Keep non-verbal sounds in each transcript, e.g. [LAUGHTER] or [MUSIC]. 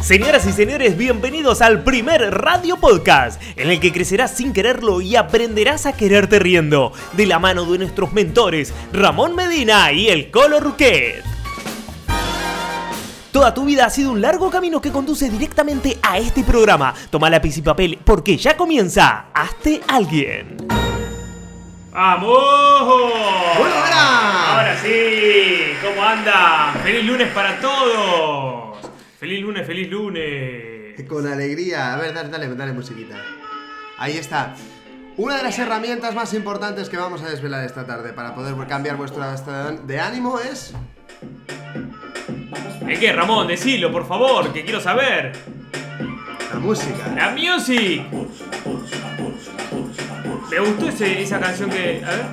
Señoras y señores, bienvenidos al primer Radio Podcast, en el que crecerás sin quererlo y aprenderás a quererte riendo, de la mano de nuestros mentores Ramón Medina y el Colo Ruquet. Toda tu vida ha sido un largo camino que conduce directamente a este programa. Toma lápiz y papel porque ya comienza Hazte Alguien. ¡Vamos! ¡Bueno, ahora! Ahora sí, ¿cómo anda? ¡Feliz lunes para todos! ¡Feliz lunes, feliz lunes! Con alegría. A ver, dale, dale, dale musiquita. Ahí está. Una de las herramientas más importantes que vamos a desvelar esta tarde para poder cambiar vuestro estado de ánimo es... ¿Es qué, Ramón? Decilo, por favor, que quiero saber. La música. ¡La music! Me gustó ese- esa canción que. A ver.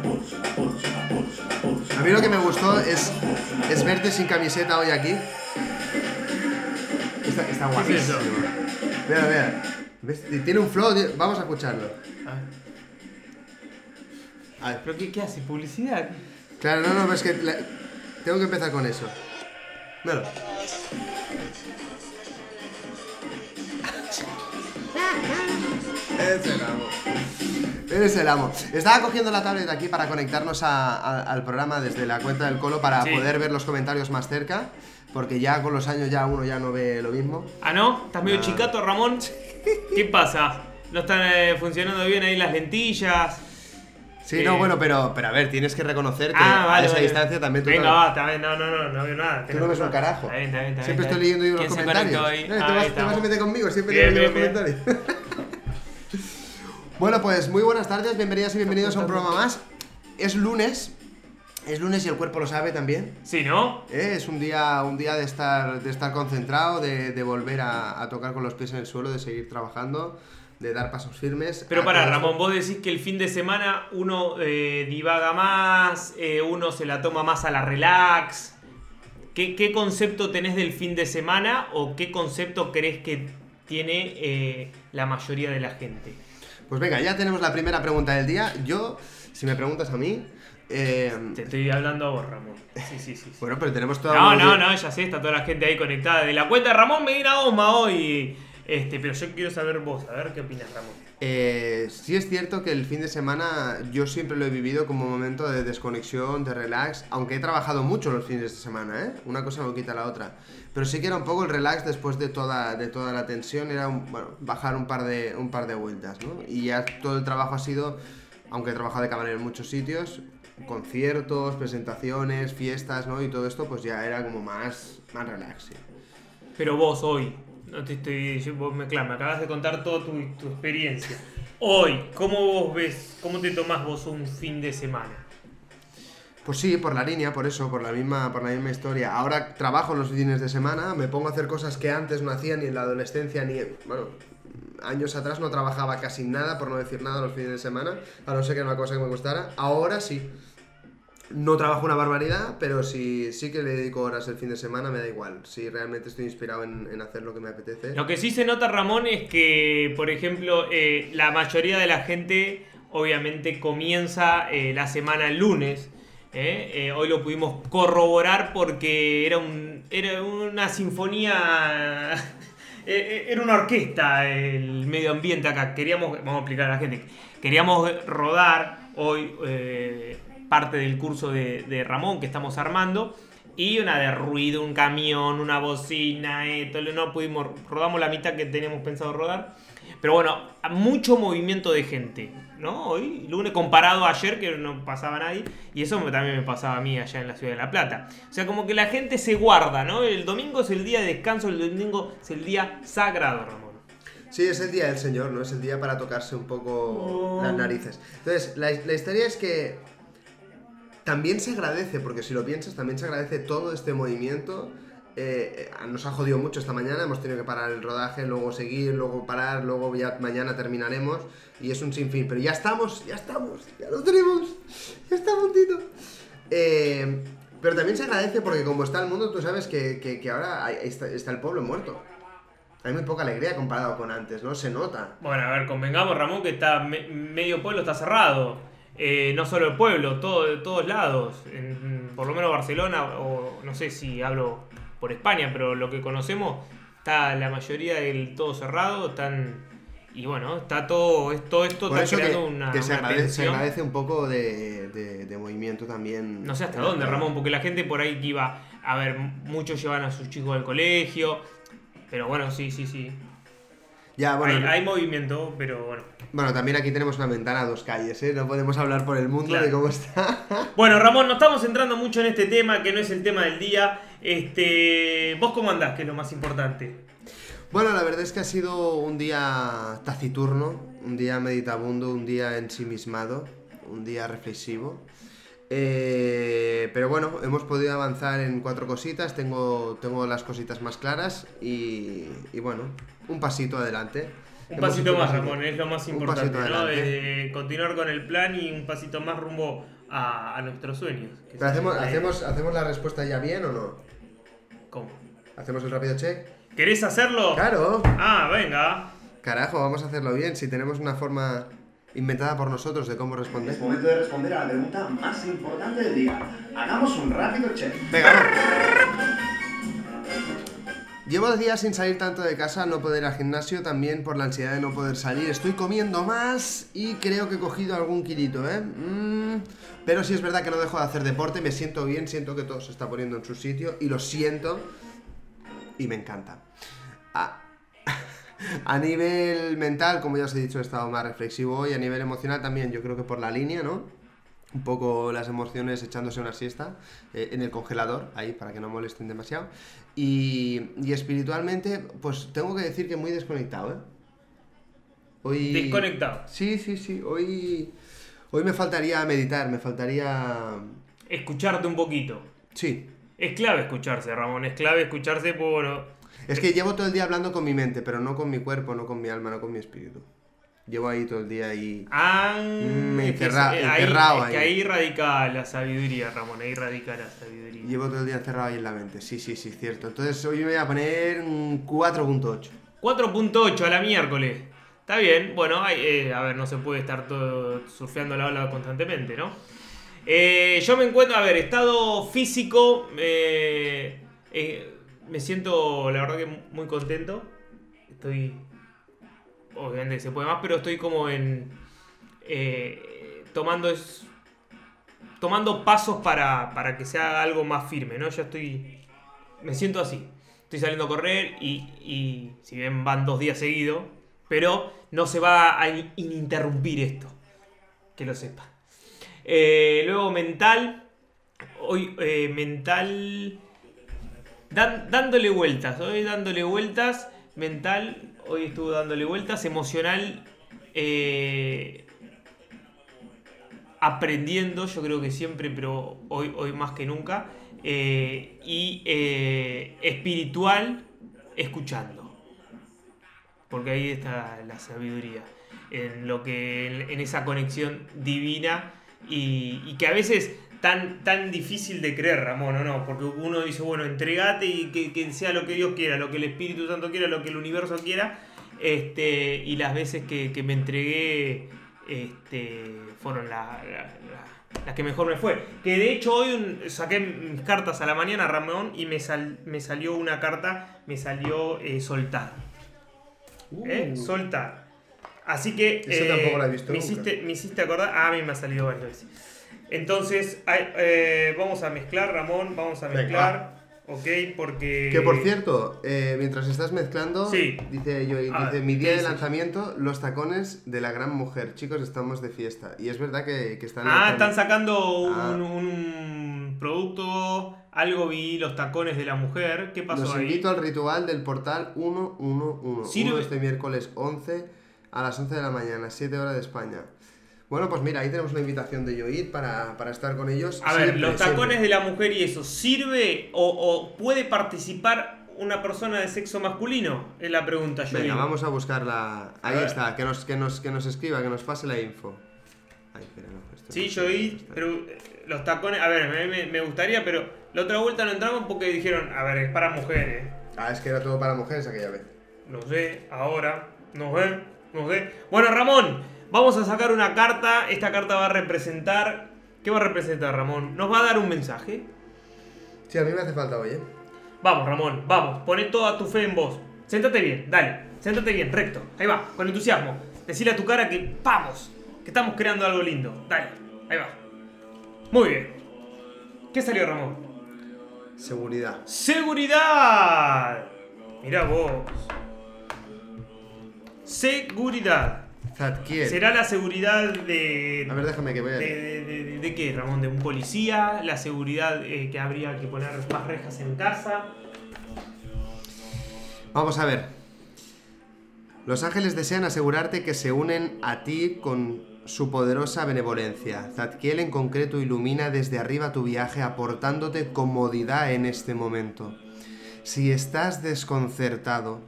A mí lo que me gustó es, es verte sin camiseta hoy aquí. Está, está ¿Qué es guapísimo. eso? Mira, mira. ¿Ves? Tiene un flow, vamos a escucharlo. A ver. ¿Pero qué, qué hace? ¿Publicidad? Claro, no, no, es que la- tengo que empezar con eso. Míralo. [LAUGHS] Eres el amo. Eres el amo. Estaba cogiendo la tablet aquí para conectarnos a- a- al programa desde la cuenta del Colo para Sí. poder ver los comentarios más cerca. Porque ya con los años ya uno ya no ve lo mismo. ¿Ah, no? ¿Estás medio No. chicato, Ramón? ¿Qué pasa? ¿No están eh, funcionando bien ahí las lentillas? Sí, Eh. no, bueno, pero, pero a ver, tienes que reconocer que Ah, vale. a esa vale. distancia también tú Venga, no- va, bien. No, no, no, no veo nada. Tú no ves un carajo. Está bien, está bien, está Siempre estoy leyendo los ¿Quién se comentarios. ahí? Eh, te, vas, te vas a meter conmigo, siempre Bien, leo los bien, comentarios. [LAUGHS] bueno, pues muy buenas tardes, bienvenidas y bienvenidos a un programa más. Es lunes, es lunes y el cuerpo lo sabe también. Sí, ¿no? ¿eh? Es un día, un día de, estar, de estar concentrado, de, de volver a, a tocar con los pies en el suelo, de seguir trabajando, de dar pasos firmes. Pero a para. Ramón, vos decís que el fin de semana uno eh, divaga más, eh, uno se la toma más a la relax. ¿Qué, qué concepto tenés del fin de semana o qué concepto crees que tiene la mayoría de la gente? Pues venga, ya tenemos la primera pregunta del día. Yo, si me preguntas a mí... eh, Te estoy hablando a vos, Ramón. Sí, sí, sí. sí. bueno, pero tenemos todo... No, no, no, ya sé, está toda la gente ahí conectada. De la cuenta de Ramón Medina Osma hoy. Este, pero yo quiero saber vos, a ver qué opinas, Ramón. Eh, sí es cierto que el fin de semana yo siempre lo he vivido como un momento de desconexión, de relax, aunque he trabajado mucho los fines de semana, ¿eh? Una cosa no quita la otra. Pero sí que era un poco el relax después de toda, de toda la tensión, era un- bueno, bajar un par, de, un par de vueltas, ¿no? Y ya todo el trabajo ha sido, aunque he trabajado de camarero en muchos sitios, conciertos, presentaciones, fiestas, ¿no? Y todo esto pues ya era como más, más relax. Pero vos hoy, no te estoy. vos me, claro, me acabas de contar toda tu, tu experiencia. Hoy, ¿cómo vos ves, cómo te tomás vos un fin de semana? Pues sí, por la línea, por eso, por la misma, por la misma historia. Ahora trabajo los fines de semana, me pongo a hacer cosas que antes no hacía ni en la adolescencia ni en, bueno, años atrás no trabajaba casi nada, por no decir nada, los fines de semana, a no ser que era una cosa que me gustara. Ahora sí. No trabajo una barbaridad, pero sí, sí que le dedico horas el fin de semana, me da igual. Si realmente estoy inspirado en, en hacer lo que me apetece. Lo que sí se nota, Ramón, es que, por ejemplo, eh, la mayoría de la gente obviamente comienza eh, la semana el lunes. ¿eh? Hoy lo pudimos corroborar porque era, un, era una sinfonía, [LAUGHS] era una orquesta el medio ambiente acá. Queríamos, vamos a explicar a la gente, queríamos rodar hoy parte del curso de, de Ramón que estamos armando. Y una de ruido, un camión, una bocina, esto, no pudimos, rodamos la mitad que teníamos pensado rodar. Pero bueno, mucho movimiento de gente, ¿no? Hoy, lunes comparado a ayer que no pasaba nadie. Y eso me- también me pasaba a mí allá en la ciudad de La Plata. O sea, como que la gente se guarda, ¿no? El domingo es el día de descanso, el domingo es el día sagrado, Ramón. Sí, es el día del Señor, ¿no? Es el día para tocarse un poco Oh. las narices. Entonces, la, la historia es que también se agradece, porque si lo piensas, también se agradece todo este movimiento. Eh, eh, nos ha jodido mucho esta mañana, hemos tenido que parar el rodaje, luego seguir, luego parar, luego ya mañana terminaremos y es un sinfín. Pero ya estamos, ya estamos, ya lo tenemos, ya está puntito. Eh, pero también se agradece porque como está el mundo, tú sabes que, que- ahora está, está el pueblo muerto. Hay muy poca alegría comparado con antes, ¿no? Se nota. Bueno, a ver, convengamos, Ramón, que está me- medio pueblo está cerrado. Eh, no solo el pueblo, todo, de todos lados. En- por lo menos Barcelona, o no sé si hablo por España, pero lo que conocemos, está la mayoría del todo cerrado, están y bueno, está todo, todo esto Por está creando que, una, que se, una agradece, se agradece un poco de, de- de movimiento también. No sé hasta dónde, Ramón, porque la gente por ahí que iba, a ver, muchos llevan a sus chicos al colegio, pero bueno, sí, sí, sí. Ya, bueno, hay, hay movimiento, pero bueno. bueno, también aquí tenemos una ventana a dos calles, ¿eh? No podemos hablar por el mundo Claro. de cómo está. [LAUGHS] Bueno, Ramón, no estamos entrando mucho en este tema, que no es el tema del día. Este, ¿Vos cómo andás, que es lo más importante? Bueno, la verdad es que ha sido un día taciturno, un día meditabundo, un día ensimismado, un día reflexivo. Eh, pero bueno, hemos podido avanzar en cuatro cositas, tengo, tengo las cositas más claras y, y bueno, un pasito adelante. Un pasito más, Ramón, es lo más un importante, pasito ¿no? adelante. Eh, continuar con el plan y un pasito más rumbo a, a nuestros sueños. que Pero hacemos, hacemos, ¿Hacemos la respuesta ya bien o no? ¿Cómo? ¿Hacemos el rápido check? ¿Querés hacerlo? Claro, Ah, venga. carajo, vamos a hacerlo bien. Si tenemos una forma inventada por nosotros de cómo responder. Es momento de responder a la pregunta más importante del día. Hagamos un rápido check. Venga, vamos. Llevo días sin salir tanto de casa, no poder ir al gimnasio, también por la ansiedad de no poder salir. Estoy comiendo más y creo que he cogido algún kilito, ¿eh? Mm, pero sí es verdad que no dejo de hacer deporte, me siento bien, siento que todo se está poniendo en su sitio y lo siento y me encanta. A, [LAUGHS] a nivel mental, como ya os he dicho, he estado más reflexivo hoy, a nivel emocional también, yo creo que por la línea, ¿no? Un poco las emociones echándose una siesta eh, en el congelador, ahí para que no molesten demasiado. Y, y espiritualmente, pues tengo que decir que muy desconectado, ¿eh? Hoy... Desconectado. Sí, sí, sí. Hoy, hoy me faltaría meditar, me faltaría... Escucharte un poquito. Sí. Es clave escucharse, Ramón, es clave escucharse, bueno. Es que llevo todo el día hablando con mi mente, pero no con mi cuerpo, no con mi alma, no con mi espíritu. Llevo ahí todo el día ahí... Ah, Mm, es que encerra- es- eh, ahí- encerrado es que ahí. ahí radica la sabiduría, Ramón, ahí radica la sabiduría. Llevo todo el día encerrado ahí en la mente. Sí, sí, sí, cierto. Entonces hoy me voy a poner un 4.8. 4.8 a la miércoles. Está bien, bueno, hay- eh, a ver, no se puede estar todo surfeando la ola constantemente, ¿no? Eh, yo me encuentro, a ver, estado físico, eh, eh, me siento, la verdad que muy contento. Estoy, obviamente se puede más, pero estoy como en, eh, tomando es, tomando pasos para, para que sea algo más firme, ¿no? Ya estoy, me siento así. Estoy saliendo a correr y, y si bien van dos días seguidos, pero no se va a in- ininterrumpir esto. Que lo sepa. Eh, luego mental. Hoy eh, mental. dándole vueltas. Hoy dándole vueltas. Mental. Hoy estuvo dándole vueltas. Emocional. eh, aprendiendo, yo creo que siempre, pero hoy, hoy más que nunca. eh, y eh, espiritual, escuchando. Porque ahí está la sabiduría. En lo que. en, esa conexión divina. Y que a veces tan, tan difícil de creer, Ramón, ¿o no? Porque uno dice, bueno, entregate y que, que sea lo que Dios quiera, lo que el Espíritu Santo quiera, lo que el universo quiera. Este, y las veces que, que me entregué este, fueron la- la- la- las que mejor me fue. Que de hecho hoy un- saqué mis cartas a la mañana, Ramón, y me, sal- me salió una carta, me salió eh, soltar. ¿eh? Soltar. Así que Eso eh, tampoco la he visto me, nunca. hiciste, me hiciste acordar, ah, a mí me ha salido varias veces. Entonces, eh, vamos a mezclar, Ramón, vamos a mezclar. Ok, porque... Que por cierto, eh, mientras estás mezclando, Sí. dice yo, Ah, dice, mi ¿qué día de lanzamiento, los tacones de la gran mujer. Chicos, estamos de fiesta. Y es verdad que, que están... Ah, están sacando un, Ah. un producto, algo vi, los tacones de la mujer. ¿Qué pasó Los ahí? invito al ritual del portal 111. Sirve- Uno este miércoles 11 a las 11 de la mañana, 7 horas de España. Bueno, pues mira, ahí tenemos una invitación de Yoid para, para estar con ellos. A ver, siempre, los tacones siempre. de la mujer y eso, ¿sirve o, o puede participar una persona de sexo masculino? Es la pregunta, yo Venga, vamos a buscarla. Ahí ver. está, que nos, que, nos, que nos escriba, que nos pase la info. Ay, espera, no, esto Sí, no, pero eh, los tacones, a ver, me, me- me gustaría, pero la otra vuelta no entramos porque dijeron, a ver, es para mujeres. Ah, es que era todo para mujeres aquella vez. No sé, ahora, no sé, no sé. Bueno, Ramón, vamos a sacar una carta. Esta carta va a representar. ¿Qué va a representar, Ramón? ¿Nos va a dar un mensaje? Sí, a mí me hace falta hoy, ¿eh? Vamos, Ramón, vamos, poné toda tu fe en vos. Sentate bien, dale. Sentate bien, recto. Ahí va, con entusiasmo. Decirle a tu cara que vamos, que estamos creando algo lindo. Dale, ahí va. Muy bien. ¿Qué salió, Ramón? Seguridad. Seguridad. Mirá vos. Seguridad. ¿Será la seguridad de... A ver, déjame que vea. de, de- de- de qué, Ramón? ¿De un policía? ¿La seguridad eh, que habría que poner más rejas en casa? Vamos a ver. Los ángeles desean asegurarte que se unen a ti con su poderosa benevolencia. Zadkiel en concreto ilumina desde arriba tu viaje aportándote comodidad en este momento. Si estás desconcertado,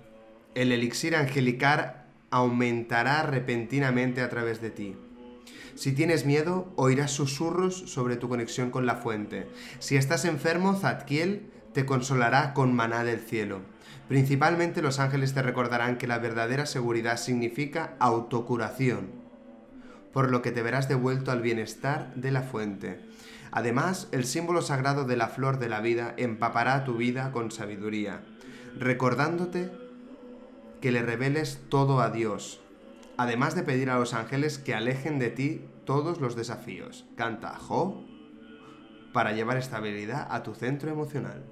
el elixir angelical aumentará repentinamente a través de ti. Si tienes miedo, oirás susurros sobre tu conexión con la fuente. Si estás enfermo, Zadkiel te consolará con maná del cielo. Principalmente los ángeles te recordarán que la verdadera seguridad significa autocuración, por lo que te verás devuelto al bienestar de la fuente. Además, el símbolo sagrado de la flor de la vida empapará tu vida con sabiduría, recordándote que le reveles todo a Dios, además de pedir a los ángeles que alejen de ti todos los desafíos. Canta Jo para llevar estabilidad a tu centro emocional.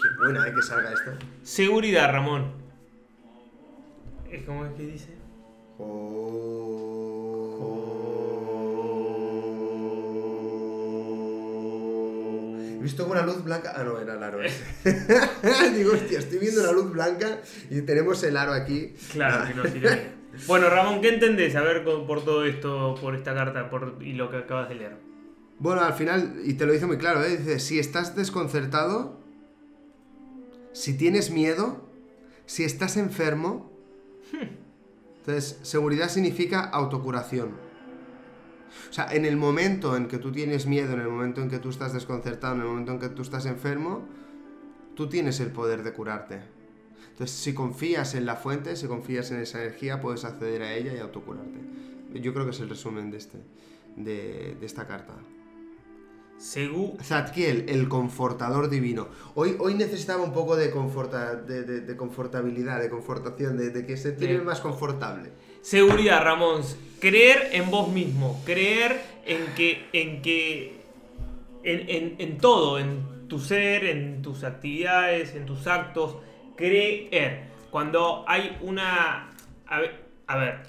Qué buena, ¿eh? Que salga esto. Seguridad, Ramón. Eh, ¿Cómo es que dice? He visto una luz blanca. Ah, no, era el aro ese. [LAUGHS] Digo, hostia, estoy viendo una luz blanca y tenemos el aro aquí. Claro, Ah. que no sirve. [LAUGHS] Bueno, Ramón, ¿qué entendés? A ver, por todo esto, por esta carta por, y lo que acabas de leer. Bueno, al final, y te lo dice muy claro, ¿eh? dice, si estás desconcertado, si tienes miedo, si estás enfermo, entonces seguridad significa autocuración. O sea, en el momento en que tú tienes miedo, en el momento en que tú estás desconcertado, en el momento en que tú estás enfermo, tú tienes el poder de curarte. Entonces, si confías en la fuente, si confías en esa energía, puedes acceder a ella y autocurarte. Yo creo que es el resumen de, este, de, de esta carta. Segu Zadkiel, el confortador divino. Hoy, hoy necesitaba un poco de, conforta, de, de- de confortabilidad, de confortación, de, que se tiene más confortable. Seguridad, Ramón. Creer en vos mismo. Creer en que. en que. En, en- en todo, en tu ser, en tus actividades, en tus actos. Creer. Cuando hay una. A ver, a ver.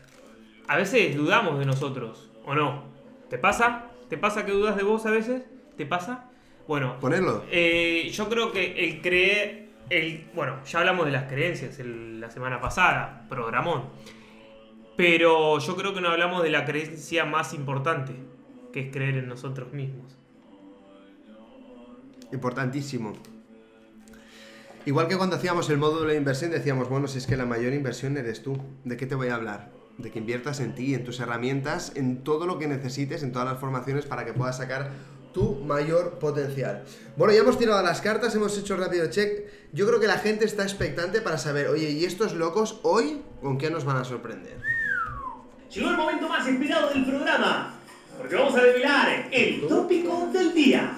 A veces dudamos de nosotros, ¿o no? ¿Te pasa? ¿Te pasa que dudas de vos a veces? ¿Te pasa? Bueno, Ponerlo. eh, yo creo que el creer, el, bueno, ya hablamos de las creencias el- la semana pasada, programón. Pero yo creo que no hablamos de la creencia más importante, que es creer en nosotros mismos. Importantísimo. Igual que cuando hacíamos el módulo de inversión decíamos, bueno, si es que la mayor inversión eres tú, ¿de qué te voy a hablar? De que inviertas en ti, en tus herramientas, en todo lo que necesites, en todas las formaciones para que puedas sacar tu mayor potencial. Bueno, ya hemos tirado las cartas, hemos hecho rápido check. Yo creo que la gente está expectante para saber, oye, ¿y estos locos hoy con qué nos van a sorprender? Llegó el momento más esperado del programa, porque vamos a revelar el tópico del día.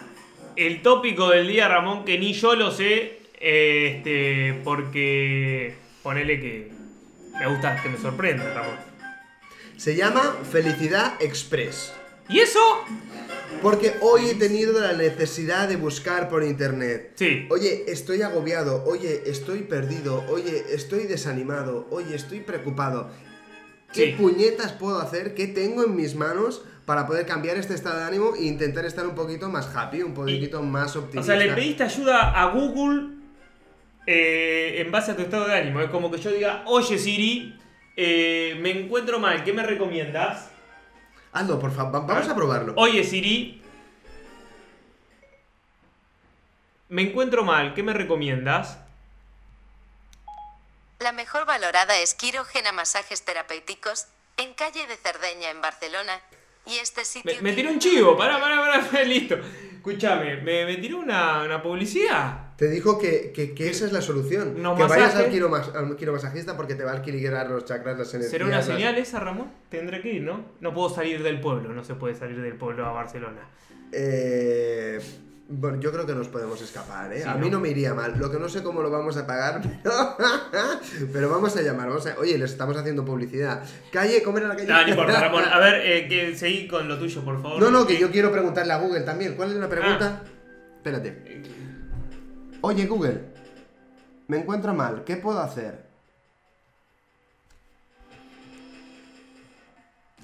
El tópico del día, Ramón, que ni yo lo sé, eh, este, porque ponele que me gusta que me sorprenda, Ramón. Se llama Felicidad Express. ¿Y eso? Porque hoy he tenido la necesidad de buscar por internet. Sí. Oye, estoy agobiado. Oye, estoy perdido. Oye, estoy desanimado. Oye, estoy preocupado. ¿Qué Sí. puñetas puedo hacer? ¿Qué tengo en mis manos para poder cambiar este estado de ánimo e intentar estar un poquito más happy, un poquito más O optimista? sea, le pediste ayuda a Google eh, en base a tu estado de ánimo. Es como que yo diga, oye Siri, eh, me encuentro mal, ¿qué me recomiendas? Hazlo, por favor. Vamos a probarlo. Oye Siri, me encuentro mal, ¿qué me recomiendas? La mejor valorada es Quirogena Masajes Terapéuticos, en calle de Cerdeña, en Barcelona. Y este sitio. Me, me tiró un chivo, pará, pará, pará, [LAUGHS] listo. Escúchame, me, me tiró una, una publicidad. Te dijo que, que- que esa es la solución. Unos que vayas masajes. al, quiromas- al quiromasajista porque te va a equilibrar los chakras, las energías. ¿Será una las- señal esa, Ramón? Tendré que ir, ¿no? No puedo salir del pueblo, no se puede salir del pueblo a Barcelona. Eh, Bueno, yo creo que nos podemos escapar, ¿eh? Sí, a mí no me iría mal. Lo que no sé cómo lo vamos a pagar, [LAUGHS] pero, pero vamos a llamar. Vamos a... Oye, les estamos haciendo publicidad. Calle, ¿cómo era la calle? No, no importa, Ramón. A ver, eh, que seguí con lo tuyo, por favor. No, no, que yo quiero preguntarle a Google también. ¿Cuál es la pregunta? Espérate. Oye, Google, me encuentro mal. ¿Qué puedo hacer?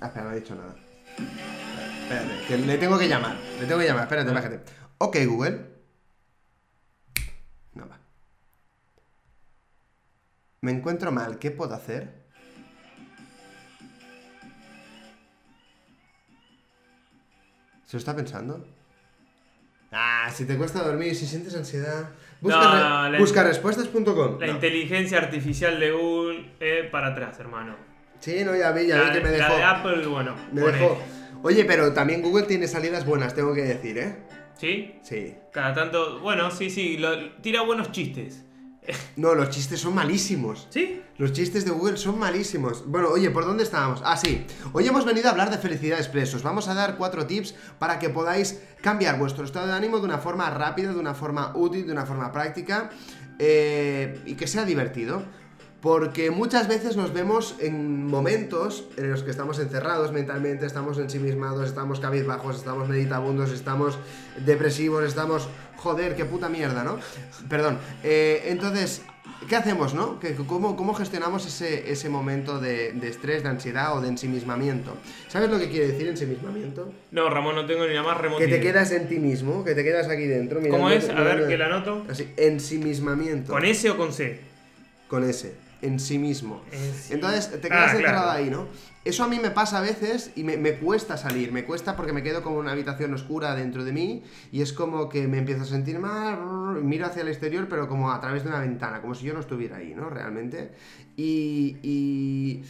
Ah, espera, no ha dicho nada. Espérate, que le tengo que llamar. Le tengo que llamar. Espérate, bájate. Ok, Google. No va. Me encuentro mal. ¿Qué puedo hacer? ¿Se lo está pensando? Ah, si te cuesta dormir, si sientes ansiedad. Busca, No, re- no, la-. La No. inteligencia artificial de Google, eh, para atrás, hermano. Sí, no, ya vi, ya La, vi que me la dejó. de Apple, bueno. Me dejó. Oye, pero también Google tiene salidas buenas, tengo que decir, ¿eh? ¿Sí? Sí. Cada tanto. Bueno, sí, sí. lo- tira buenos chistes. [LAUGHS] No, los chistes son malísimos. ¿Sí? Los chistes de Google son malísimos. Bueno, oye, ¿por dónde estábamos? Ah, sí. Hoy hemos venido a hablar de felicidad expresos. Vamos a dar cuatro tips para que podáis cambiar vuestro estado de ánimo de una forma rápida, de una forma útil, de una forma práctica eh, y que sea divertido. Porque muchas veces nos vemos en momentos en los que estamos encerrados mentalmente, estamos ensimismados, estamos cabizbajos, estamos meditabundos, estamos depresivos, estamos... Joder, qué puta mierda, ¿no? Perdón. Eh, entonces, ¿qué hacemos, no? ¿Qué- cómo, ¿Cómo gestionamos ese, ese momento de, de estrés, de ansiedad o de ensimismamiento? ¿Sabes lo que quiere decir ensimismamiento? No, Ramón, no tengo ni la más remota Que te quedas en ti mismo, que te quedas aquí dentro. ¿Cómo es? A ver, que la anoto. Así, ensimismamiento. ¿Con S o con C? Con ese, en sí mismo. En sí. Entonces te Ah, quedas claro. encerrado ahí, ¿no? Eso a mí me pasa a veces y me, me cuesta salir, me cuesta porque me quedo como en una habitación oscura dentro de mí y es como que me empiezo a sentir mal, brrr, miro hacia el exterior pero como a través de una ventana, como si yo no estuviera ahí, ¿no? Realmente. Y, y,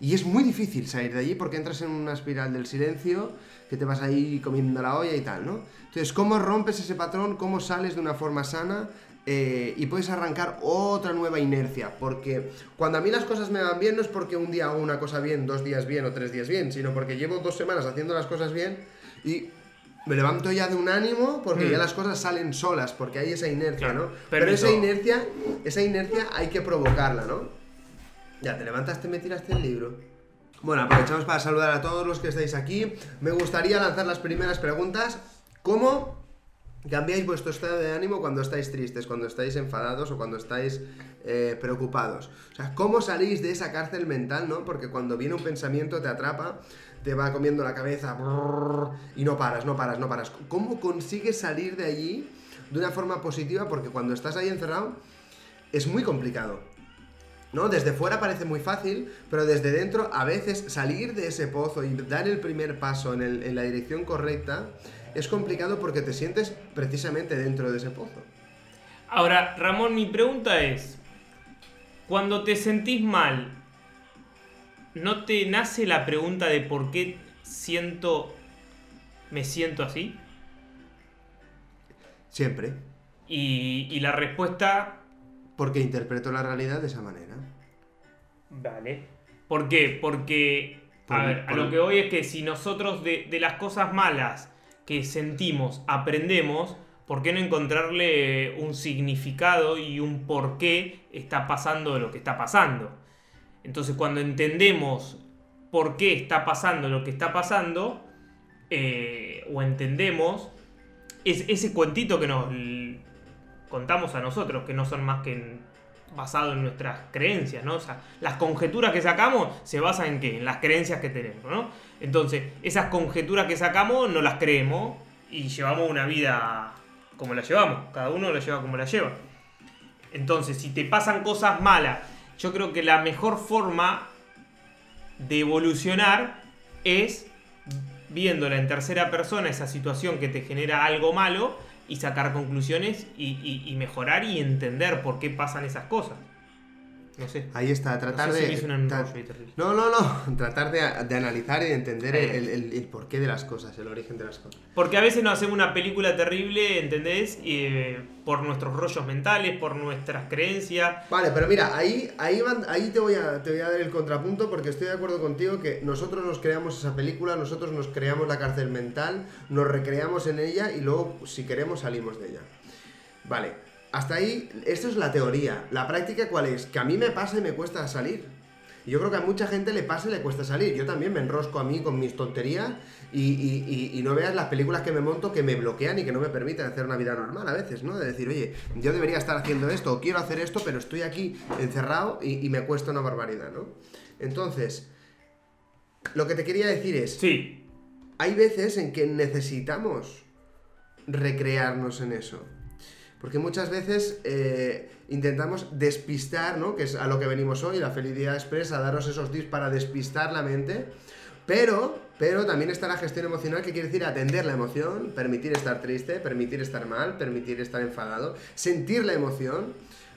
y es muy difícil salir de allí porque entras en una espiral del silencio que te vas ahí comiendo la olla y tal, ¿no? Entonces, ¿cómo rompes ese patrón? ¿Cómo sales de una forma sana? Eh, y puedes arrancar otra nueva inercia. Porque cuando a mí las cosas me van bien, no es porque un día hago una cosa bien, dos días bien o tres días bien, sino porque llevo dos semanas haciendo las cosas bien y me levanto ya de un ánimo porque Mm. ya las cosas salen solas, porque hay esa inercia, Claro, ¿no? Pero esa inercia, esa inercia hay que provocarla, ¿no? Ya, te levantaste, me tiraste el libro. Bueno, aprovechamos para saludar a todos los que estáis aquí. Me gustaría lanzar las primeras preguntas. ¿Cómo cambiáis vuestro estado de ánimo cuando estáis tristes, cuando estáis enfadados o cuando estáis eh, preocupados? O sea, ¿cómo salís de esa cárcel mental, no? Porque cuando viene un pensamiento te atrapa, te va comiendo la cabeza y no paras, no paras, no paras. ¿Cómo consigues salir de allí de una forma positiva? Porque cuando estás ahí encerrado es muy complicado. ¿no? Desde fuera parece muy fácil, pero desde dentro a veces salir de ese pozo y dar el primer paso en, el- en la dirección correcta es complicado porque te sientes precisamente dentro de ese pozo. Ahora, Ramón, mi pregunta es: cuando te sentís mal, ¿no te nace la pregunta de por qué siento. me siento así? Siempre. Y, y la respuesta. Porque interpreto la realidad de esa manera. Vale. ¿Por qué? Porque. Por- a ver, a lo que voy es que si nosotros de, de las cosas malas que sentimos aprendemos, ¿por qué no encontrarle un significado y un por qué está pasando lo que está pasando? Entonces, cuando entendemos por qué está pasando lo que está pasando, eh, o entendemos es, ese cuentito que nos contamos a nosotros, que no son más que en- basado en nuestras creencias, ¿no? O sea, las conjeturas que sacamos se basan en qué? En las creencias que tenemos, ¿no? Entonces, esas conjeturas que sacamos no las creemos y llevamos una vida como la llevamos, cada uno la lleva como la lleva. Entonces, si te pasan cosas malas, yo creo que la mejor forma de evolucionar es viéndola en tercera persona esa situación que te genera algo malo y sacar conclusiones y, y- mejorar y entender por qué pasan esas cosas. No sé. Ahí está, tratar No sé de. si me tra- no, no, no. [LAUGHS] Tratar de, de analizar y de entender Eh. el, el- el porqué de las cosas, el origen de las cosas. Porque a veces nos hacemos una película terrible, ¿entendés? Y, eh, por nuestros rollos mentales, por nuestras creencias. Vale, pero mira, ahí, ahí, van- ahí te, voy a, te voy a dar el contrapunto porque estoy de acuerdo contigo que nosotros nos creamos esa película, nosotros nos creamos la cárcel mental, nos recreamos en ella y luego, si queremos, salimos de ella. Vale, hasta ahí, esto es la teoría. La práctica, ¿cuál es? Que a mí me pasa y me cuesta salir. Yo creo que a mucha gente le pasa y le cuesta salir. Yo también me enrosco a mí con mis tonterías y, y- y- y no veas las películas que me monto que me bloquean y que no me permiten hacer una vida normal a veces, ¿no? De decir, oye, yo debería estar haciendo esto o quiero hacer esto, pero estoy aquí encerrado y, y me cuesta una barbaridad, ¿no? Entonces, lo que te quería decir es, Sí, hay veces en que necesitamos recrearnos en eso. Porque muchas veces eh, intentamos despistar, ¿no? Que es a lo que venimos hoy, la felicidad expresa, daros esos tips para despistar la mente. Pero, pero también está la gestión emocional, que quiere decir atender la emoción, permitir estar triste, permitir estar mal, permitir estar enfadado, sentir la emoción,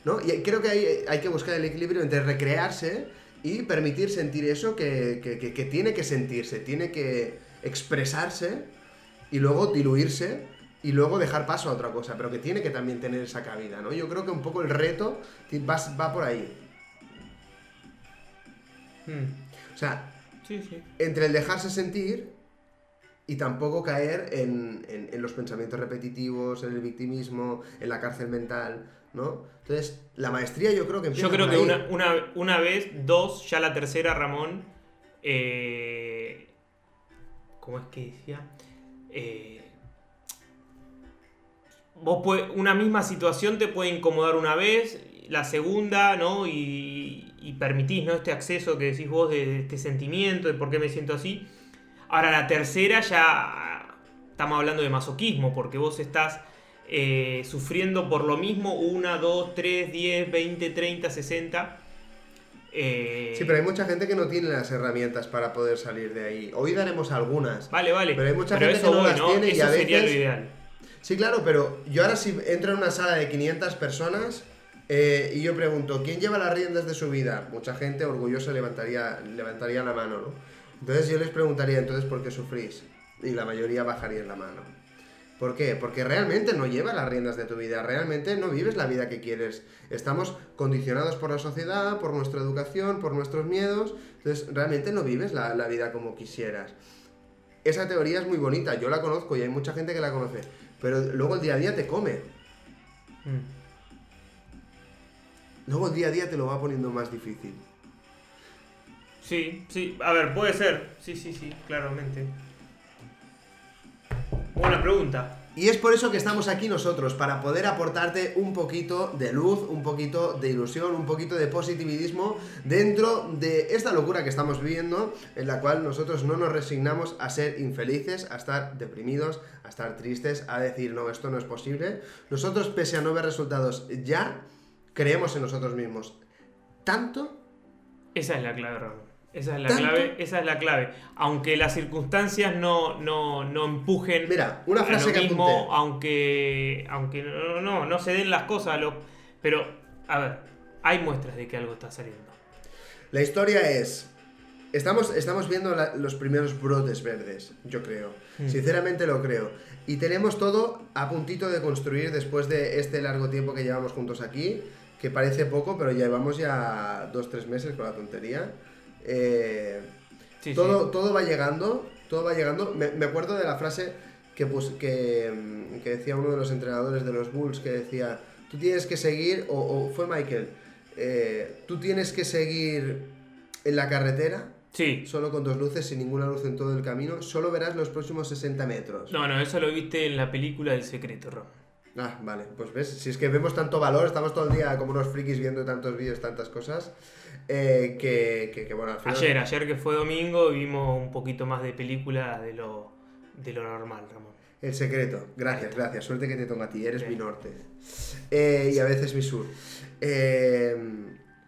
¿no? Y creo que hay, hay que buscar el equilibrio entre recrearse y permitir sentir eso que- que- que tiene que sentirse, tiene que expresarse y luego diluirse y luego dejar paso a otra cosa, pero que tiene que también tener esa cabida, ¿no? Yo creo que un poco el reto va, va por ahí. Mm, O sea, sí, sí. entre el dejarse sentir y tampoco caer en, en- en los pensamientos repetitivos, en el victimismo, en la cárcel mental, ¿no? Entonces, la maestría yo creo que empieza Yo creo por que ahí. una, una, una vez, dos, ya la tercera, Ramón. eh, ¿Cómo es que decía? Eh, vos puede- una misma situación te puede incomodar una vez, la segunda, ¿no? Y, y permitís, ¿no? Este acceso que decís vos de, de este sentimiento, de por qué me siento así. Ahora la tercera ya estamos hablando de masoquismo, porque vos estás eh, sufriendo por lo mismo una, dos, tres, diez, veinte, treinta, sesenta. Eh, Sí, pero hay mucha gente que no tiene las herramientas para poder salir de ahí. Hoy daremos algunas. Vale, vale. Pero hay mucha gente que no voy, las tiene y a sería lo veces- ideal. Sí, claro, pero yo ahora si entro en una sala de 500 personas eh, y yo pregunto, ¿quién lleva las riendas de su vida? Mucha gente orgullosa levantaría, levantaría la mano, ¿no? Entonces yo les preguntaría, entonces, ¿por qué sufrís? Y la mayoría bajaría la mano. ¿Por qué? Porque realmente no llevas las riendas de tu vida, realmente no vives la vida que quieres. Estamos condicionados por la sociedad, por nuestra educación, por nuestros miedos, entonces realmente no vives la, la vida como quisieras. Esa teoría es muy bonita, yo la conozco y hay mucha gente que la conoce, pero luego el día a día te come. Mm. Luego el día a día te lo va poniendo más difícil. Sí, sí. A ver, puede ser. Sí, sí, sí, claramente. Buena pregunta. Y es por eso que estamos aquí nosotros, para poder aportarte un poquito de luz, un poquito de ilusión, un poquito de positivismo dentro de esta locura que estamos viviendo, en la cual nosotros no nos resignamos a ser infelices, a estar deprimidos, a estar tristes, a decir, no, esto no es posible. Nosotros, pese a no ver resultados ya, creemos en nosotros mismos. Tanto Esa es la clave. Esa es la ¿Tanto? clave, esa es la clave. Aunque las circunstancias no, no, no empujen Mira, una a frase lo que mismo, apunté. aunque, aunque no, no, no se den las cosas, lo- pero, a ver, hay muestras de que algo está saliendo. La historia es. Estamos, estamos viendo la- los primeros brotes verdes, yo creo. Hmm. Sinceramente lo creo. Y tenemos todo a puntito de construir después de este largo tiempo que llevamos juntos aquí, que parece poco, pero llevamos ya dos, tres meses con la tontería. Eh, Sí, todo, sí. todo va llegando, todo va llegando. Me, me acuerdo de la frase que, pus- que, que decía uno de los entrenadores de los Bulls, que decía, tú tienes que seguir, o, o fue Michael, eh, tú tienes que seguir en la carretera, Sí. solo con dos luces, sin ninguna luz en todo el camino, solo verás los próximos 60 metros. No, no, eso lo viste en la película El Secreto, Ramón. Ah, vale, pues ves, si es que vemos tanto valor, estamos todo el día como unos frikis viendo tantos vídeos, tantas cosas, eh, que, que, que, bueno, al final... Ayer, ayer que fue domingo, vimos un poquito más de película de lo, de lo normal, Ramón. El secreto, gracias, gracias. Suerte que te toca a ti, eres Bien. mi norte. Eh, y a veces mi sur. Eh,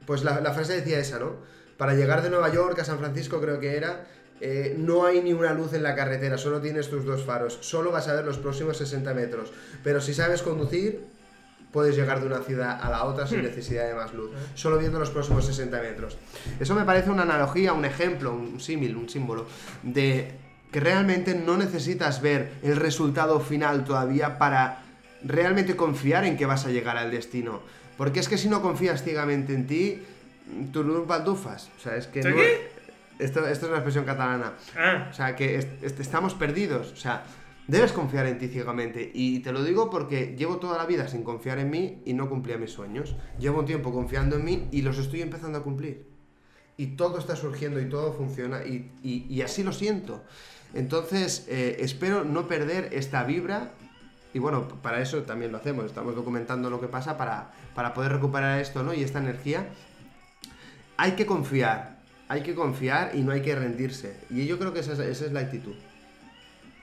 pues la, la frase decía esa, ¿no? Para llegar de Nueva York a San Francisco, creo que era, eh, no hay ni una luz en la carretera, solo tienes tus dos faros. Solo vas a ver los próximos 60 metros. Pero si sabes conducir, puedes llegar de una ciudad a la otra sin necesidad de más luz, solo viendo los próximos 60 metros. Eso me parece una analogía, un ejemplo, un símil, un símbolo de que realmente no necesitas ver el resultado final todavía para realmente confiar en que vas a llegar al destino. Porque es que si no confías ciegamente en ti, tú no paldufas. O sea, es que. Esto, esto es una expresión catalana. Ah, O sea, que est- est- estamos perdidos. O sea, debes confiar en ti ciegamente. Y te lo digo porque llevo toda la vida sin confiar en mí y no cumplía mis sueños. Llevo un tiempo confiando en mí y los estoy empezando a cumplir. Y todo está surgiendo y todo funciona y, y- y así lo siento. Entonces, eh, espero no perder esta vibra. Y bueno, para eso también lo hacemos. Estamos documentando lo que pasa para, para poder recuperar esto, ¿no? Y esta energía. Hay que confiar. Hay que confiar y no hay que rendirse. Y yo creo que esa es, esa es la actitud.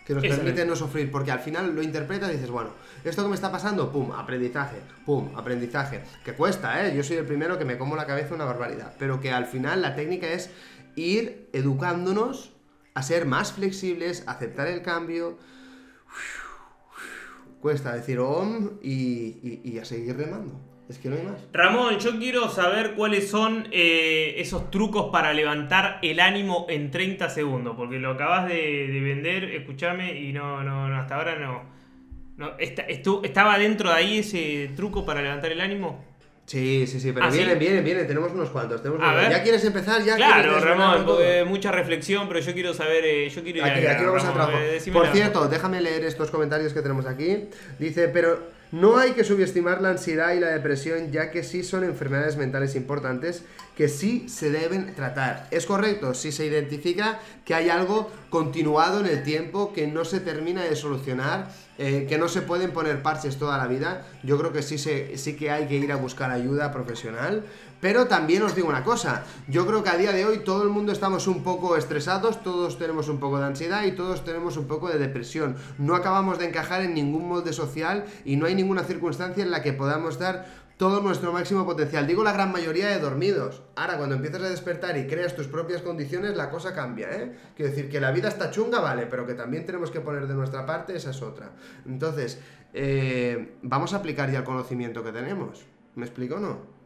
Que nos permite no sufrir, porque al final lo interpretas y dices, bueno, esto que me está pasando, pum, aprendizaje, pum, aprendizaje. Que cuesta, ¿eh? Yo soy el primero que me como la cabeza una barbaridad. Pero que al final la técnica es ir educándonos a ser más flexibles, a aceptar el cambio. Cuesta decir om y, y- y a seguir remando. Es que no hay más. Ramón, yo quiero saber cuáles son eh, esos trucos para levantar el ánimo en 30 segundos, porque lo acabas de, de vender, escúchame, y no, no, no, hasta ahora no. no esta- estu- ¿Estaba dentro de ahí ese truco para levantar el ánimo? Sí, sí, sí, pero ¿Ah, sí? vienen, vienen, vienen, tenemos unos cuantos. Tenemos A unos- ver. ¿Ya quieres empezar? ¿Ya Claro, Ramón, porque mucha reflexión, pero yo quiero saber, eh, yo quiero ir Aquí, vamos Ramón, trabajo. eh, Por cierto, déjame leer estos comentarios que tenemos aquí. Dice, pero no hay que subestimar la ansiedad y la depresión, ya que sí son enfermedades mentales importantes que sí se deben tratar. Es correcto, si se identifica que hay algo continuado en el tiempo que no se termina de solucionar, eh, que no se pueden poner parches toda la vida, yo creo que sí, se, sí que hay que ir a buscar ayuda profesional. Pero también os digo una cosa, yo creo que a día de hoy todo el mundo estamos un poco estresados, todos tenemos un poco de ansiedad y todos tenemos un poco de depresión. No acabamos de encajar en ningún molde social y no hay ninguna circunstancia en la que podamos dar todo nuestro máximo potencial. Digo la gran mayoría de dormidos. Ahora, cuando empiezas a despertar y creas tus propias condiciones, la cosa cambia, ¿eh? Quiero decir que la vida está chunga, vale, pero que también tenemos que poner de nuestra parte, esa es otra. Entonces, eh, vamos a aplicar ya el conocimiento que tenemos. ¿Me explico o no?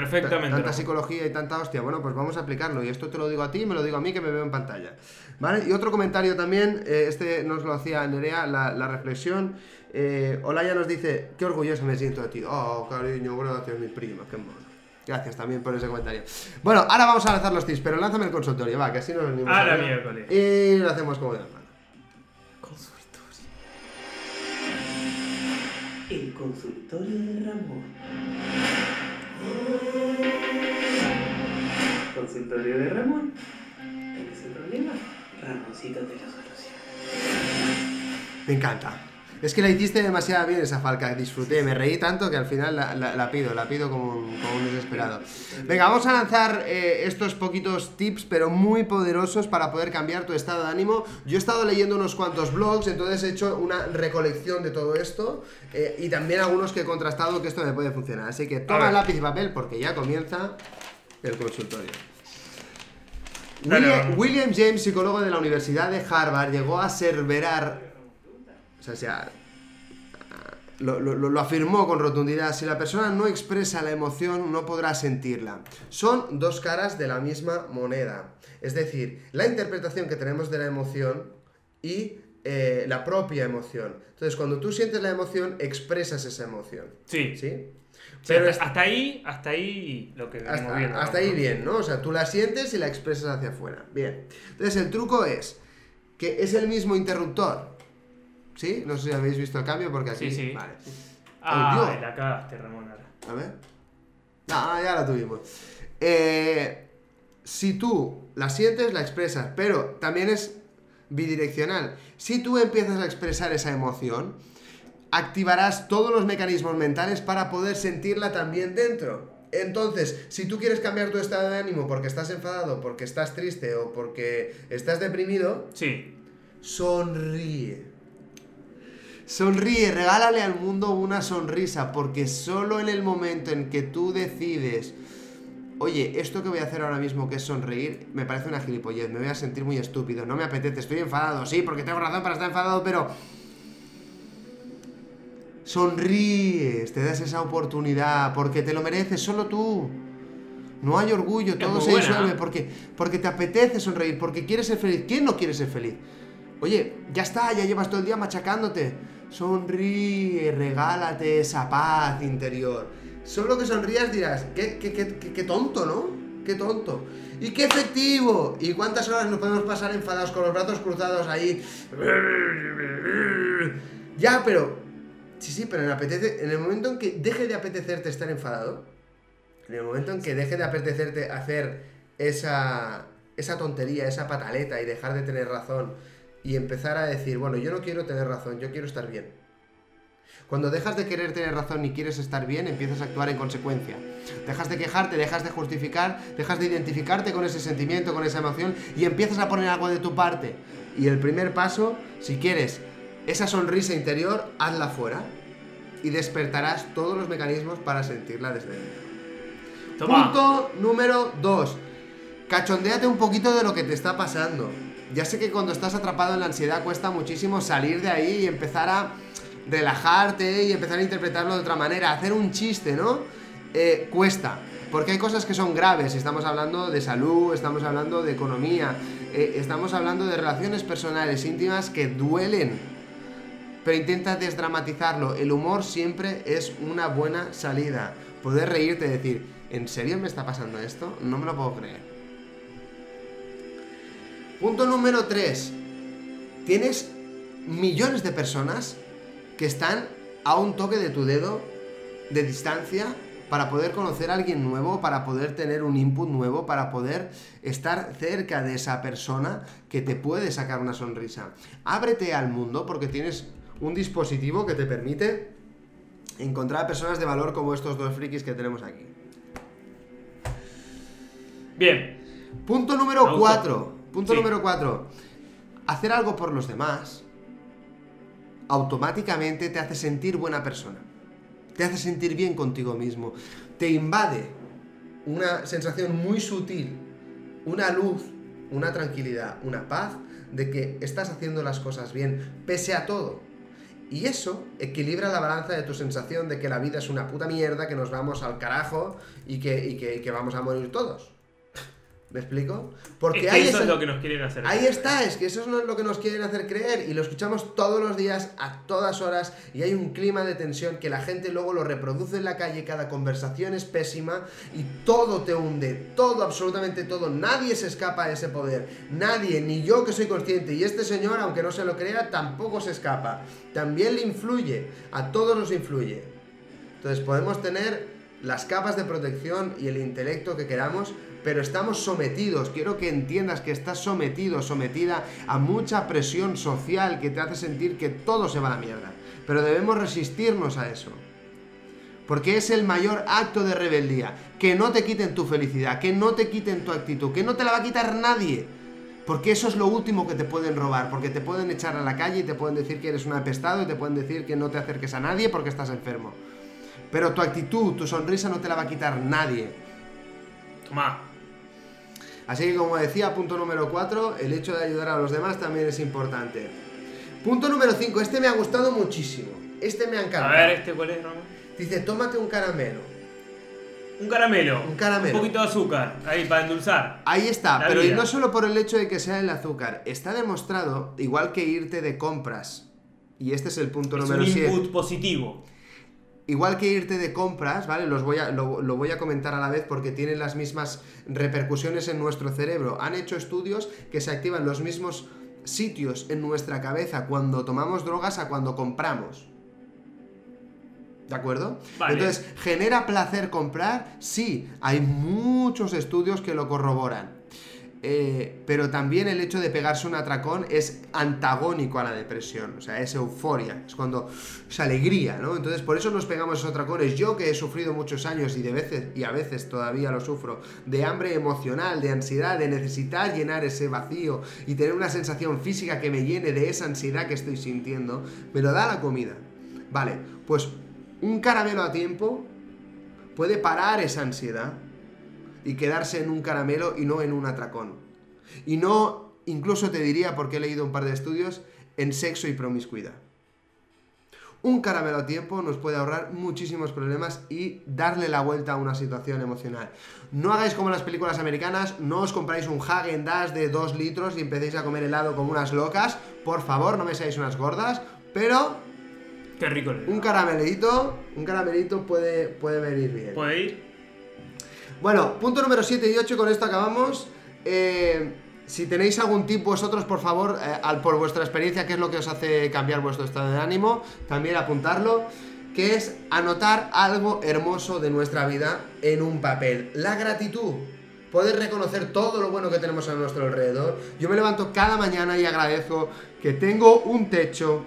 Perfectamente. Tanta psicología y tanta hostia. Bueno, pues vamos a aplicarlo. Y esto te lo digo a ti y me lo digo a mí que me veo en pantalla. ¿Vale? Y otro comentario también, eh, este nos lo hacía Nerea, la, la reflexión. Eh, Olaya nos dice, qué orgulloso me siento de ti. Oh, cariño, gracias, mi prima, qué mono. Gracias también por ese comentario. Bueno, ahora vamos a lanzar los tips, pero lánzame el consultorio, va, que así nos venimos A la arriba. miércoles. Y lo hacemos como de hermano. El consultorio de Ramón. Consultorio de Ramón. ¿Cuál es el problema? Ramoncito te lo soluciona. Me encanta. Es que la hiciste demasiado bien esa falca, disfruté, me reí tanto que al final la, la- la pido, la pido como un, como un desesperado. Venga, vamos a lanzar eh, estos poquitos tips, pero muy poderosos para poder cambiar tu estado de ánimo. Yo he estado leyendo unos cuantos blogs, entonces he hecho una recolección de todo esto eh, y también algunos que he contrastado que esto me puede funcionar. Así que toma lápiz y papel porque ya comienza el consultorio. William. William James, psicólogo de la Universidad de Harvard, llegó a aseverar o sea, lo, lo- lo afirmó con rotundidad. Si la persona no expresa la emoción, no podrá sentirla. Son dos caras de la misma moneda. Es decir, la interpretación que tenemos de la emoción y eh, la propia emoción. Entonces, cuando tú sientes la emoción, expresas esa emoción. Sí. ¿Sí? Sí, Pero hasta, ahí, hasta ahí lo que hasta, viendo, hasta ahí bien, ¿no? O sea, tú la sientes y la expresas hacia afuera. Bien. Entonces, el truco es que es el mismo interruptor. ¿Sí? No sé si habéis visto el cambio porque aquí... Sí, sí. Vale. Ah, Oh, la cagaste, Ramón. ahora. A ver. No, ya la tuvimos. Eh, si tú la sientes, la expresas, pero también es bidireccional. Si tú empiezas a expresar esa emoción, activarás todos los mecanismos mentales para poder sentirla también dentro. Entonces, si tú quieres cambiar tu estado de ánimo porque estás enfadado, porque estás triste o porque estás deprimido, Sí. sonríe. Sonríe, regálale al mundo una sonrisa, porque solo en el momento en que tú decides, oye, esto que voy a hacer ahora mismo, que es sonreír, me parece una gilipollez, me voy a sentir muy estúpido, no me apetece, estoy enfadado, sí, porque tengo razón para estar enfadado, pero Sonríes, te das esa oportunidad, porque te lo mereces solo tú. No hay orgullo, todo muy se buena. disuelve porque, porque te apetece sonreír, porque quieres ser feliz. ¿Quién no quiere ser feliz? Oye, ya está, ya llevas todo el día machacándote. Sonríe, regálate esa paz interior. Solo que sonrías dirás, qué, qué, qué, qué- tonto, ¿no? Qué tonto. Y qué efectivo. ¿Y cuántas horas nos podemos pasar enfadados con los brazos cruzados ahí? Ya, pero... Sí, sí, pero en, en el momento en que deje de apetecerte estar enfadado, en el momento en que deje de apetecerte hacer esa, esa tontería, esa pataleta y dejar de tener razón y empezar a decir, bueno, yo no quiero tener razón, yo quiero estar bien. Cuando dejas de querer tener razón y quieres estar bien, empiezas a actuar en consecuencia. Dejas de quejarte, dejas de justificar, dejas de identificarte con ese sentimiento, con esa emoción y empiezas a poner algo de tu parte. Y el primer paso, si quieres esa sonrisa interior, hazla fuera y despertarás todos los mecanismos para sentirla desde dentro. Toma. Punto número 2. Cachondéate un poquito de lo que te está pasando. Ya sé que cuando estás atrapado en la ansiedad cuesta muchísimo salir de ahí y empezar a relajarte y empezar a interpretarlo de otra manera, hacer un chiste, ¿no? Eh, cuesta. Porque hay cosas que son graves, estamos hablando de salud, estamos hablando de economía, eh, estamos hablando de relaciones personales íntimas que duelen. Pero intenta desdramatizarlo. El humor siempre es una buena salida. Poder reírte y decir, ¿en serio me está pasando esto? No me lo puedo creer. Punto número 3. Tienes millones de personas que están a un toque de tu dedo de distancia para poder conocer a alguien nuevo, para poder tener un input nuevo, para poder estar cerca de esa persona que te puede sacar una sonrisa. Ábrete al mundo porque tienes un dispositivo que te permite encontrar personas de valor como estos dos frikis que tenemos aquí. Bien. Punto Me número gusta. 4. Punto Sí. número 4. Hacer algo por los demás automáticamente te hace sentir buena persona. Te hace sentir bien contigo mismo. Te invade una sensación muy sutil, una luz, una tranquilidad, una paz de que estás haciendo las cosas bien, pese a todo. Y eso equilibra la balanza de tu sensación de que la vida es una puta mierda, que nos vamos al carajo y que, y que, y que vamos a morir todos. ¿Me explico? Porque Es que hay eso es lo que nos quieren hacer. Ahí está, es que eso es lo que nos quieren hacer creer y lo escuchamos todos los días, a todas horas, y hay un clima de tensión que la gente luego lo reproduce en la calle, cada conversación es pésima y todo te hunde, todo, absolutamente todo, nadie se escapa a ese poder, nadie, ni yo que soy consciente, y este señor, aunque no se lo crea, tampoco se escapa, también le influye, a todos nos influye. Entonces podemos tener las capas de protección y el intelecto que queramos, pero estamos sometidos. Quiero que entiendas que estás sometido, sometida a mucha presión social que te hace sentir que todo se va a la mierda. Pero debemos resistirnos a eso. Porque es el mayor acto de rebeldía. Que no te quiten tu felicidad, que no te quiten tu actitud, que no te la va a quitar nadie. Porque eso es lo último que te pueden robar, porque te pueden echar a la calle y te pueden decir que eres un apestado y te pueden decir que no te acerques a nadie porque estás enfermo. Pero tu actitud, tu sonrisa no te la va a quitar nadie. Toma. Así que como decía, punto número 4, el hecho de ayudar a los demás también es importante. Punto número 5, este me ha gustado muchísimo. Este me ha A encantado. ver, ¿este cuál es, Ramón? Dice, tómate un caramelo. Un caramelo. Un caramelo. Un poquito de azúcar. Ahí, para endulzar. Ahí está, La pero y vida. no solo por el hecho de que sea el azúcar, está demostrado, igual que irte de compras, y este es el punto Es número un 7. input positivo. Igual que irte de compras, ¿vale? Los voy a, lo, lo voy a comentar a la vez porque tienen las mismas repercusiones en nuestro cerebro. Han hecho estudios que se activan los mismos sitios en nuestra cabeza cuando tomamos drogas a cuando compramos. ¿De acuerdo? Vale. Entonces, ¿genera placer comprar? Sí, hay muchos estudios que lo corroboran. Eh, pero también el hecho de pegarse un atracón es antagónico a la depresión, o sea, es euforia, es cuando es alegría, ¿no? Entonces, por eso nos pegamos esos atracones. Yo que he sufrido muchos años y de veces y a veces todavía lo sufro, de hambre emocional, de ansiedad, de necesitar llenar ese vacío y tener una sensación física que me llene de esa ansiedad que estoy sintiendo, me lo da la comida. Vale, pues un caramelo a tiempo puede parar esa ansiedad y quedarse en un caramelo y no en un atracón. Y no, incluso te diría, porque he leído un par de estudios, en sexo y promiscuidad. un caramelo a tiempo nos puede ahorrar muchísimos problemas y darle la vuelta a una situación emocional. No hagáis como las películas americanas, no os compráis un Hagen Dash de 2 litros y empecéis a comer helado como unas locas. Por favor, no me seáis unas gordas, pero Qué rico. el un caramelito, un caramelito puede, puede venir bien. ¿Puede ir? Bueno, punto número 7 y 8, con esto acabamos. Eh, si tenéis algún tip vosotros, por favor, eh, por vuestra experiencia, qué es lo que os hace cambiar vuestro estado de ánimo, también apuntarlo, que es anotar algo hermoso de nuestra vida en un papel. La gratitud. Poder reconocer todo lo bueno que tenemos a nuestro alrededor. Yo me levanto cada mañana y agradezco que tengo un techo,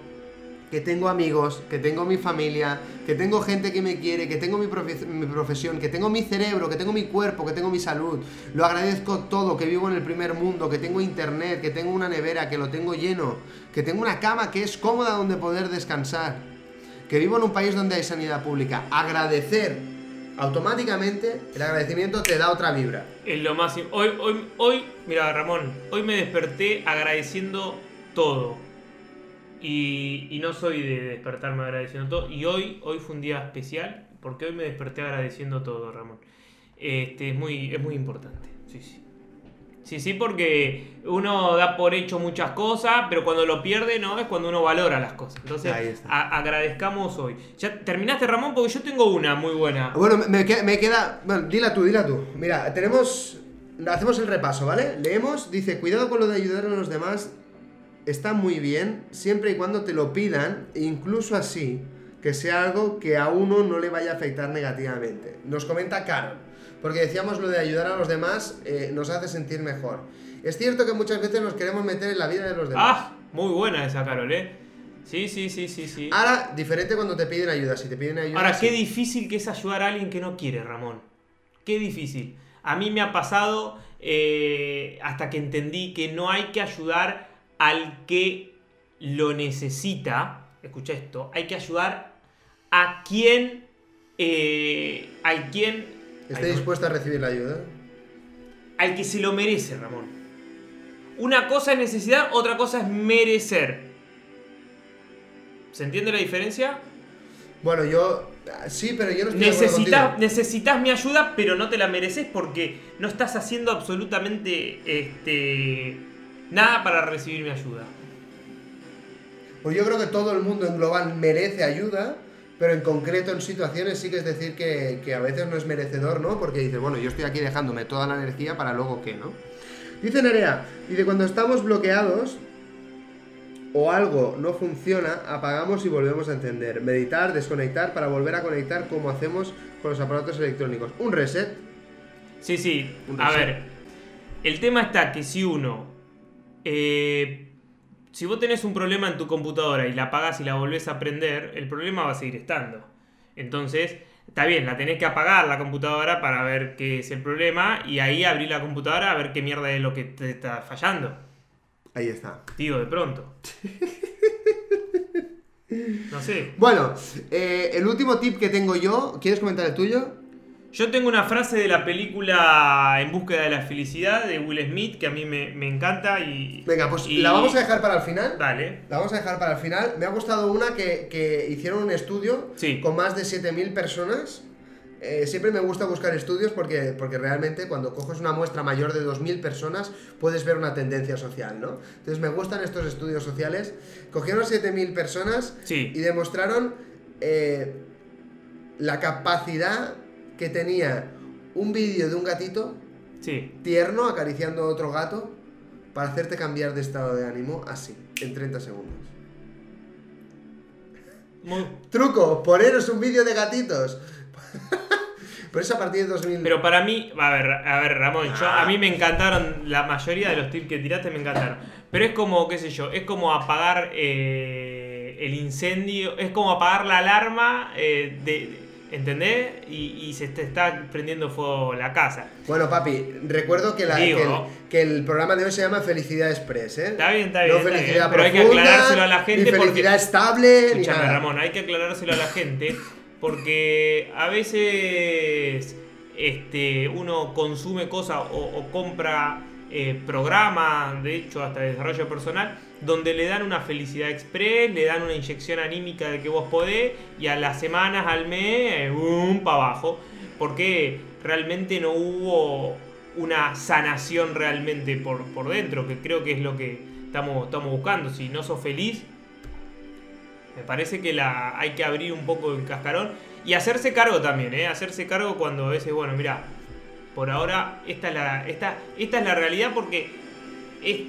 que tengo amigos, que tengo mi familia, que tengo gente que me quiere, que tengo mi, profe- mi profesión, que tengo mi cerebro, que tengo mi cuerpo, que tengo mi salud. Lo agradezco todo, que vivo en el primer mundo, que tengo internet, que tengo una nevera, que lo tengo lleno, que tengo una cama que es cómoda donde poder descansar, que vivo en un país donde hay sanidad pública. Agradecer automáticamente, el agradecimiento te da otra vibra. Es lo más. im- Hoy, hoy, hoy, mira, Ramón, hoy me desperté agradeciendo todo. Y, y no soy de despertarme agradeciendo todo. Y hoy, hoy fue un día especial porque hoy me desperté agradeciendo todo, Ramón. Este, es muy, es muy importante. Sí, sí. Sí, sí, porque uno da por hecho muchas cosas, pero cuando lo pierde, ¿no? Es cuando uno valora las cosas. Entonces, agradezcamos hoy. ¿Ya terminaste, Ramón? Porque yo tengo una muy buena. Bueno, me, me queda. Bueno, dila tú, dila tú. Mira, tenemos. Hacemos el repaso, ¿vale? Leemos, dice: Cuidado con lo de ayudar a los demás. Está muy bien, siempre y cuando te lo pidan, incluso así, que sea algo que a uno no le vaya a afectar negativamente. Nos comenta Carol, porque decíamos lo de ayudar a los demás eh, nos hace sentir mejor. Es cierto que muchas veces nos queremos meter en la vida de los demás. Ah, muy buena esa, Carol, ¿eh? Sí, sí, sí, sí, sí. Ahora, diferente cuando te piden ayuda. Si te piden ayuda. Ahora, sí. qué difícil que es ayudar a alguien que no quiere, Ramón. Qué difícil. A mí me ha pasado eh, hasta que entendí que no hay que ayudar al que lo necesita. Escucha esto. Hay que ayudar a quien... eh, al quien... ¿Esté Ay, no- dispuesto a recibir la ayuda? al que se lo merece, Ramón. Una cosa es necesidad, otra cosa es merecer. ¿Se entiende la diferencia? Bueno, yo. Sí, pero yo no estoy Necesitas, necesitas mi ayuda, pero no te la mereces porque no estás haciendo absolutamente este, nada para recibir mi ayuda. Pues yo creo que todo el mundo en global merece ayuda, pero en concreto en situaciones sí que es decir que, que a veces no es merecedor, ¿no? Porque dices, bueno, yo estoy aquí dejándome toda la energía para luego qué, ¿no? Dice Nerea, dice, cuando estamos bloqueados o algo no funciona, apagamos y volvemos a encender. Meditar, desconectar para volver a conectar como hacemos con los aparatos electrónicos. Un reset. Sí, sí. Un A reset. ver, el tema está que si uno... eh, si vos tenés un problema en tu computadora y la apagas y la volvés a prender, el problema va a seguir estando. Entonces, está bien, la tenés que apagar la computadora para ver qué es el problema y ahí abrir la computadora a ver qué mierda es lo que te está fallando. Ahí está. Digo, de pronto. [LAUGHS] No sé. Bueno, eh, el último tip que tengo yo, ¿quieres comentar el tuyo? Yo tengo una frase de la película En búsqueda de la felicidad de Will Smith que a mí me, me encanta y... Venga, pues y- la vamos a dejar para el final. Dale. La vamos a dejar para el final. Me ha gustado una que, que hicieron un estudio Sí. con más de 7.000 personas. Eh, siempre me gusta buscar estudios porque, porque realmente cuando coges una muestra mayor de 2.000 personas puedes ver una tendencia social, ¿no? Entonces me gustan estos estudios sociales. Cogieron 7.000 personas Sí. y demostraron eh, la capacidad que tenía un vídeo de un gatito Sí. tierno acariciando a otro gato para hacerte cambiar de estado de ánimo así, en 30 segundos. Muy- Truco, poneros un vídeo de gatitos. [LAUGHS] Por eso a partir de 2000... Pero para mí, a ver, a ver, Ramón, yo, a mí me encantaron, la mayoría de los tips que tiraste me encantaron. Pero es como, qué sé yo, es como apagar eh, el incendio, es como apagar la alarma, eh, de, ¿entendés? Y, y se te está prendiendo fuego la casa. Bueno, papi, recuerdo que, la- que el, que el programa de hoy se llama Felicidad Express, ¿eh? Está bien, está No bien, está felicidad bien, pero hay que aclarárselo a la gente Ni porque- felicidad estable, Escúchame. Ramón, hay que aclarárselo a la gente porque a veces este, uno consume cosas o, o compra eh, programas, de hecho hasta de desarrollo personal, donde le dan una felicidad express, le dan una inyección anímica de que vos podés y a las semanas, al mes, eh, boom, para abajo. Porque realmente no hubo una sanación realmente por, por dentro, que creo que es lo que estamos, estamos buscando. Si no sos feliz, me parece que la, hay que abrir un poco el cascarón y hacerse cargo también, ¿eh? Hacerse cargo cuando a veces, bueno, mira, por ahora esta es la, esta, esta es la realidad porque es,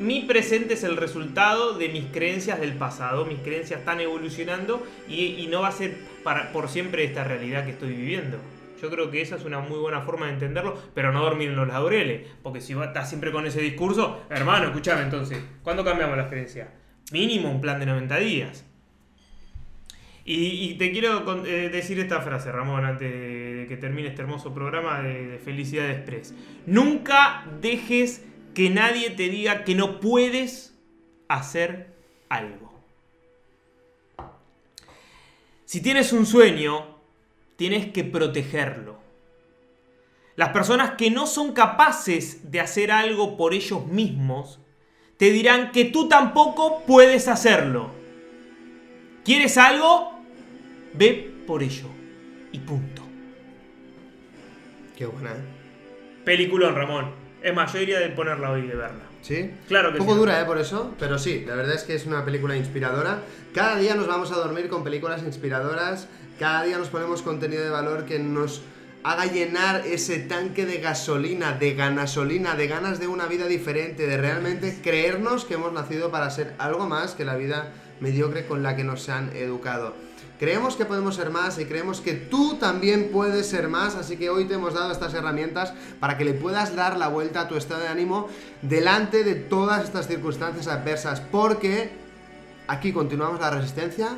mi presente es el resultado de mis creencias del pasado. Mis creencias están evolucionando y, no va a ser para, por siempre esta realidad que estoy viviendo. Yo creo que esa es una muy buena forma de entenderlo, pero no dormir en los laureles. Porque si estás siempre con ese discurso, hermano, escúchame entonces, ¿cuándo cambiamos las creencias? Mínimo un plan de 90 días. Y, te quiero eh, decir esta frase, Ramón, antes de, de que termine este hermoso programa de, de Felicidad Express. Nunca dejes que nadie te diga que no puedes hacer algo. Si tienes un sueño, tienes que protegerlo. Las personas que no son capaces de hacer algo por ellos mismos, te dirán que tú tampoco puedes hacerlo. ¿Quieres algo? Ve por ello. Y punto. Qué buena, ¿eh? Peliculón, Ramón. Es más, yo de ponerla hoy y de verla. ¿Sí? Claro que Un poco sí. dura, ¿eh? Por eso, pero sí, la verdad es que es una película inspiradora. Cada día nos vamos a dormir con películas inspiradoras, cada día nos ponemos contenido de valor que nos haga llenar ese tanque de gasolina, de ganasolina, de ganas de una vida diferente, de realmente creernos que hemos nacido para ser algo más que la vida mediocre con la que nos han educado. Creemos que podemos ser más y creemos que tú también puedes ser más, así que hoy te hemos dado estas herramientas para que le puedas dar la vuelta a tu estado de ánimo delante de todas estas circunstancias adversas, porque aquí continuamos la resistencia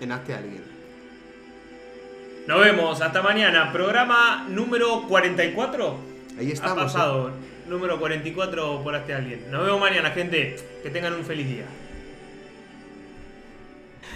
en Hazte Alguien. Nos vemos, hasta mañana. Programa número 44. Ahí Ha estamos. ¿eh? pasado. Número 44 por este alguien. Nos vemos mañana, gente. Que tengan un feliz día.